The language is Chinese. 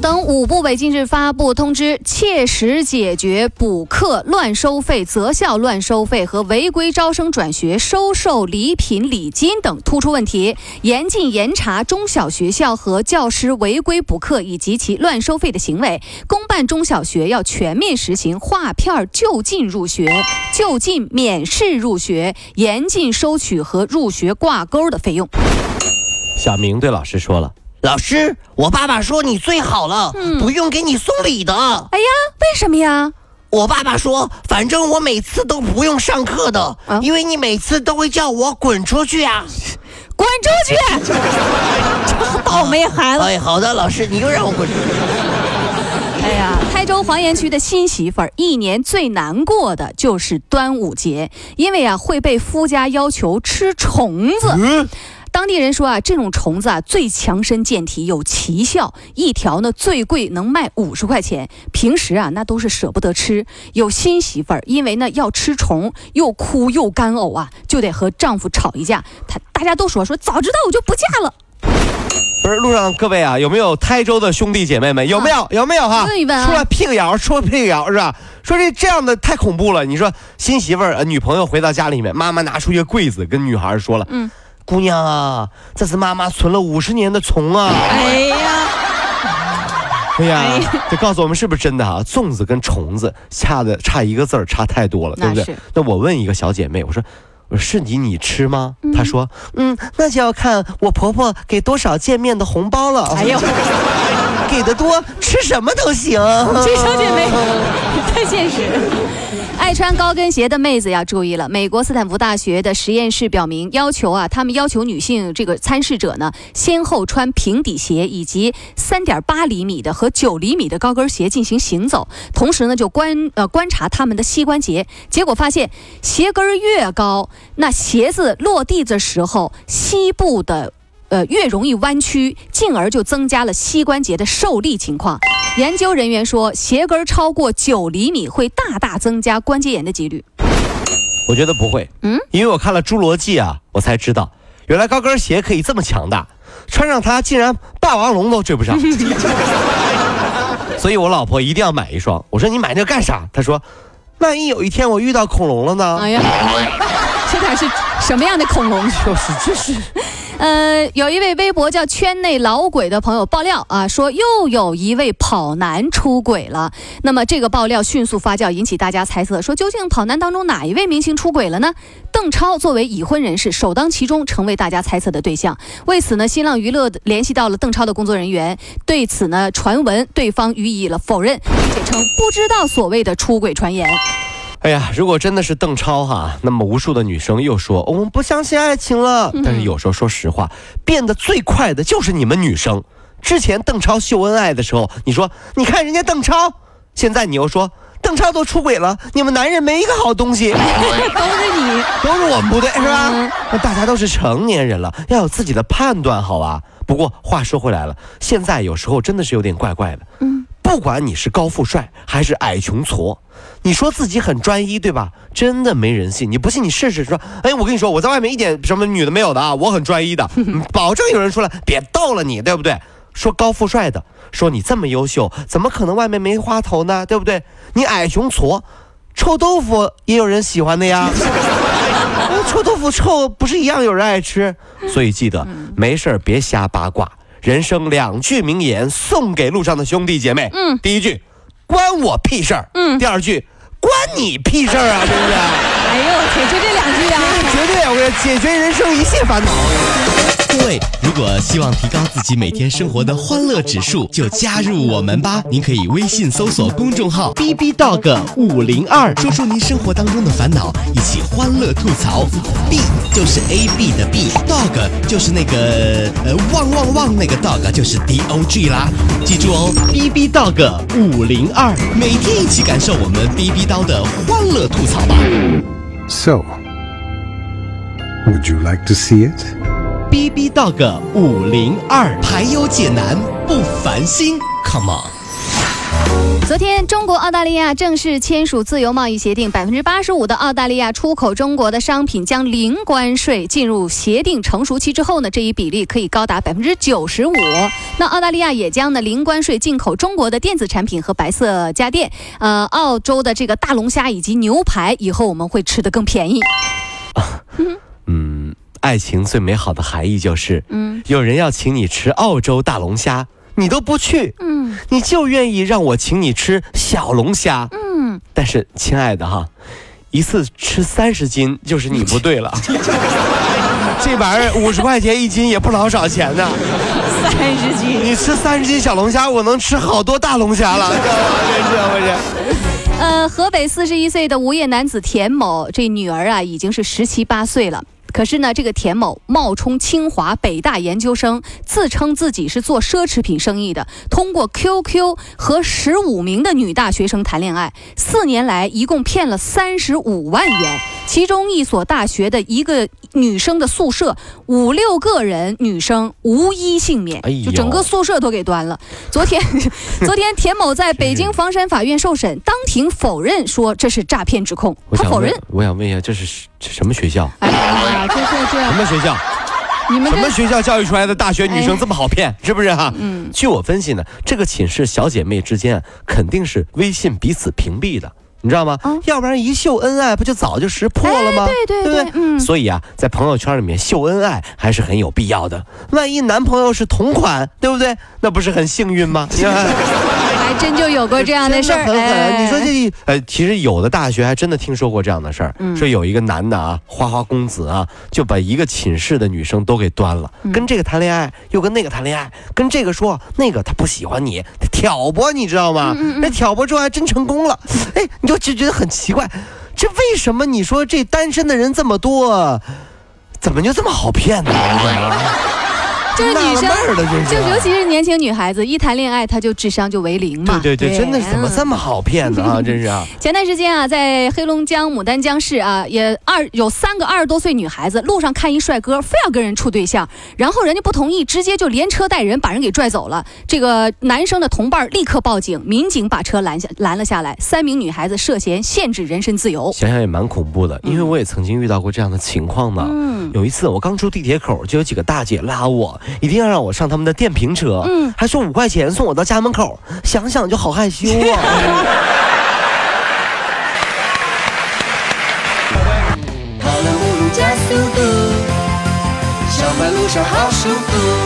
等五部委近日发布通知，切实解决补课乱收费、择校乱收费和违规招生转学收受礼品礼金等突出问题，严禁严查中小学校和教师违规补课以及其乱收费的行为。公办中小学要全面实行划片就近入学、就近免试入学，严禁收取和入学挂钩的费用。小明对老师说了。老师，我爸爸说你最好了，不用给你送礼的。哎呀，为什么呀？我爸爸说，反正我每次都不用上课的，因为你每次都会叫我滚出去啊！滚出去！这倒霉孩子。哎，好的，老师，你又让我滚出去。哎呀，台州黄岩区的新媳妇儿一年最难过的就是端午节，因为啊会被夫家要求吃虫子。当地人说啊，这种虫子啊最强身健体，有奇效，一条呢最贵能卖五十块钱。平时啊那都是舍不得吃。有新媳妇儿，因为呢要吃虫，又哭又干呕啊，就得和丈夫吵一架。她大家都说说，早知道我就不嫁了。不是路上各位啊，有没有台州的兄弟姐妹们？有没有？有没有哈？问一问啊。说辟个谣，说辟个谣是吧？说这这样的太恐怖了。你说新媳妇儿、女朋友回到家里面，妈妈拿出一个柜子，跟女孩说了，嗯。姑娘啊，这是妈妈存了五十年的虫啊！哎呀，哎呀，这告诉我们是不是真的啊？粽子跟虫子差的差一个字儿，差太多了，对不对？那我问一个小姐妹，我说，我说是你你吃吗？她说，嗯，那就要看我婆婆给多少见面的红包了。哎呦，给的多，吃什么都行。这小姐妹 太现实。爱穿高跟鞋的妹子要注意了。美国斯坦福大学的实验室表明，要求啊，他们要求女性这个参试者呢，先后穿平底鞋以及三点八厘米的和九厘米的高跟鞋进行行走，同时呢，就观呃观察他们的膝关节。结果发现，鞋跟越高，那鞋子落地的时候，膝部的。呃，越容易弯曲，进而就增加了膝关节的受力情况。研究人员说，鞋跟超过九厘米会大大增加关节炎的几率。我觉得不会，嗯，因为我看了《侏罗纪》啊，我才知道，原来高跟鞋可以这么强大，穿上它竟然霸王龙都追不上。所以我老婆一定要买一双。我说你买那干啥？她说，万一有一天我遇到恐龙了呢？哎呀，是什么样的恐龙？就是就是。呃，有一位微博叫“圈内老鬼”的朋友爆料啊，说又有一位跑男出轨了。那么这个爆料迅速发酵，引起大家猜测，说究竟跑男当中哪一位明星出轨了呢？邓超作为已婚人士，首当其冲，成为大家猜测的对象。为此呢，新浪娱乐联系到了邓超的工作人员，对此呢传闻，对方予以了否认，并且称不知道所谓的出轨传言。哎呀，如果真的是邓超哈，那么无数的女生又说我们不相信爱情了。但是有时候说实话，变得最快的就是你们女生。之前邓超秀恩爱的时候，你说你看人家邓超，现在你又说邓超都出轨了，你们男人没一个好东西。都是你，都是我们不对是吧？那大家都是成年人了，要有自己的判断好吧？不过话说回来了，现在有时候真的是有点怪怪的。嗯。不管你是高富帅还是矮穷矬，你说自己很专一，对吧？真的没人信。你不信你试试，说，哎，我跟你说，我在外面一点什么女的没有的啊，我很专一的，保证有人出来，别逗了你，对不对？说高富帅的，说你这么优秀，怎么可能外面没花头呢？对不对？你矮穷矬，臭豆腐也有人喜欢的呀，臭豆腐臭不是一样有人爱吃？所以记得没事儿别瞎八卦。人生两句名言送给路上的兄弟姐妹。嗯，第一句，关我屁事儿。嗯，第二句，关你屁事儿啊，是不是？哎呦我天，就这两句啊，绝对我给解决人生一切烦恼。各位，如果希望提高自己每天生活的欢乐指数，就加入我们吧。您可以微信搜索公众号 “B B Dog 五零二”，说出您生活当中的烦恼，一起欢乐吐槽。B 就是 A B 的 B，Dog 就是那个呃汪汪汪那个 Dog 就是 D O G 啦。记住哦，B B Dog 五零二，每天一起感受我们 B B 刀的欢乐吐槽吧。So, would you like to see it? BB Dog 五零二排忧解难不烦心，Come on. 昨天，中国澳大利亚正式签署自由贸易协定，百分之八十五的澳大利亚出口中国的商品将零关税。进入协定成熟期之后呢，这一比例可以高达百分之九十五。那澳大利亚也将呢零关税进口中国的电子产品和白色家电。呃，澳洲的这个大龙虾以及牛排，以后我们会吃的更便宜。嗯，爱情最美好的含义就是，嗯有人要请你吃澳洲大龙虾，你都不去，嗯 你就愿意让我请你吃小龙虾。嗯，但是，亲爱的哈，一次吃三十斤就是你不对了。这玩意儿五十块钱一斤也不老少钱呢。三十斤。你吃三十斤小龙虾，我能吃好多大龙虾了。真是不是？呃，河北四十一岁的无业男子田某，这女儿啊已经是十七八岁了。可是呢，这个田某冒充清华、北大研究生，自称自己是做奢侈品生意的，通过 QQ 和十五名的女大学生谈恋爱，四年来一共骗了三十五万元。其中一所大学的一个女生的宿舍，五六个人女生无一幸免哎，就整个宿舍都给端了。昨天，昨天田某在北京房山法院受审，当庭否认说这是诈骗指控，他否认。，我想问一下，这是这什么学校？哎呀，这这什，么学校？你们什么学校教育出来的大学女生哎这么好骗？是不是哈？嗯据我分析呢，这个寝室小姐妹之间啊，肯定是微信彼此屏蔽的。你知道吗？嗯要不然一秀恩爱，不就早就识破了吗？哎对对对不对嗯所以啊，在朋友圈里面秀恩爱还是很有必要的。万一男朋友是同款，对不对？那不是很幸运吗？还真就有过这样的事儿。你说这呃，其实有的大学还真的听说过这样的事儿，嗯说有一个男的啊，花花公子啊，就把一个寝室的女生都给端了，嗯跟这个谈恋爱，又跟那个谈恋爱，跟这个说那个他不喜欢你，他挑拨，你知道吗？嗯那挑拨之后还真成功了，哎，你就就觉得很奇怪，这为什么你说这单身的人这么多？怎么就这么好骗呢？就是女生就尤其是年轻女孩子，一谈恋爱她就智商就为零嘛。对对对，真的是怎么这么好骗呢啊？真是啊！前段时间啊，在黑龙江牡丹江市啊，也二有三个二十多岁女孩子，路上看一帅哥，非要跟人处对象，然后人家不同意，直接就连车带人把人给拽走了。这个男生的同伴立刻报警，民警把车拦下拦了下来，三名女孩子涉嫌限制人身自由。想想也蛮恐怖的，因为我也曾经遇到过这样的情况呢。嗯有一次我刚出地铁口，就有几个大姐拉我，一定要让我上他们的电瓶车，嗯还说五块钱送我到家门口，想想就好害羞啊。跑了五路加速度，上班路上好舒服。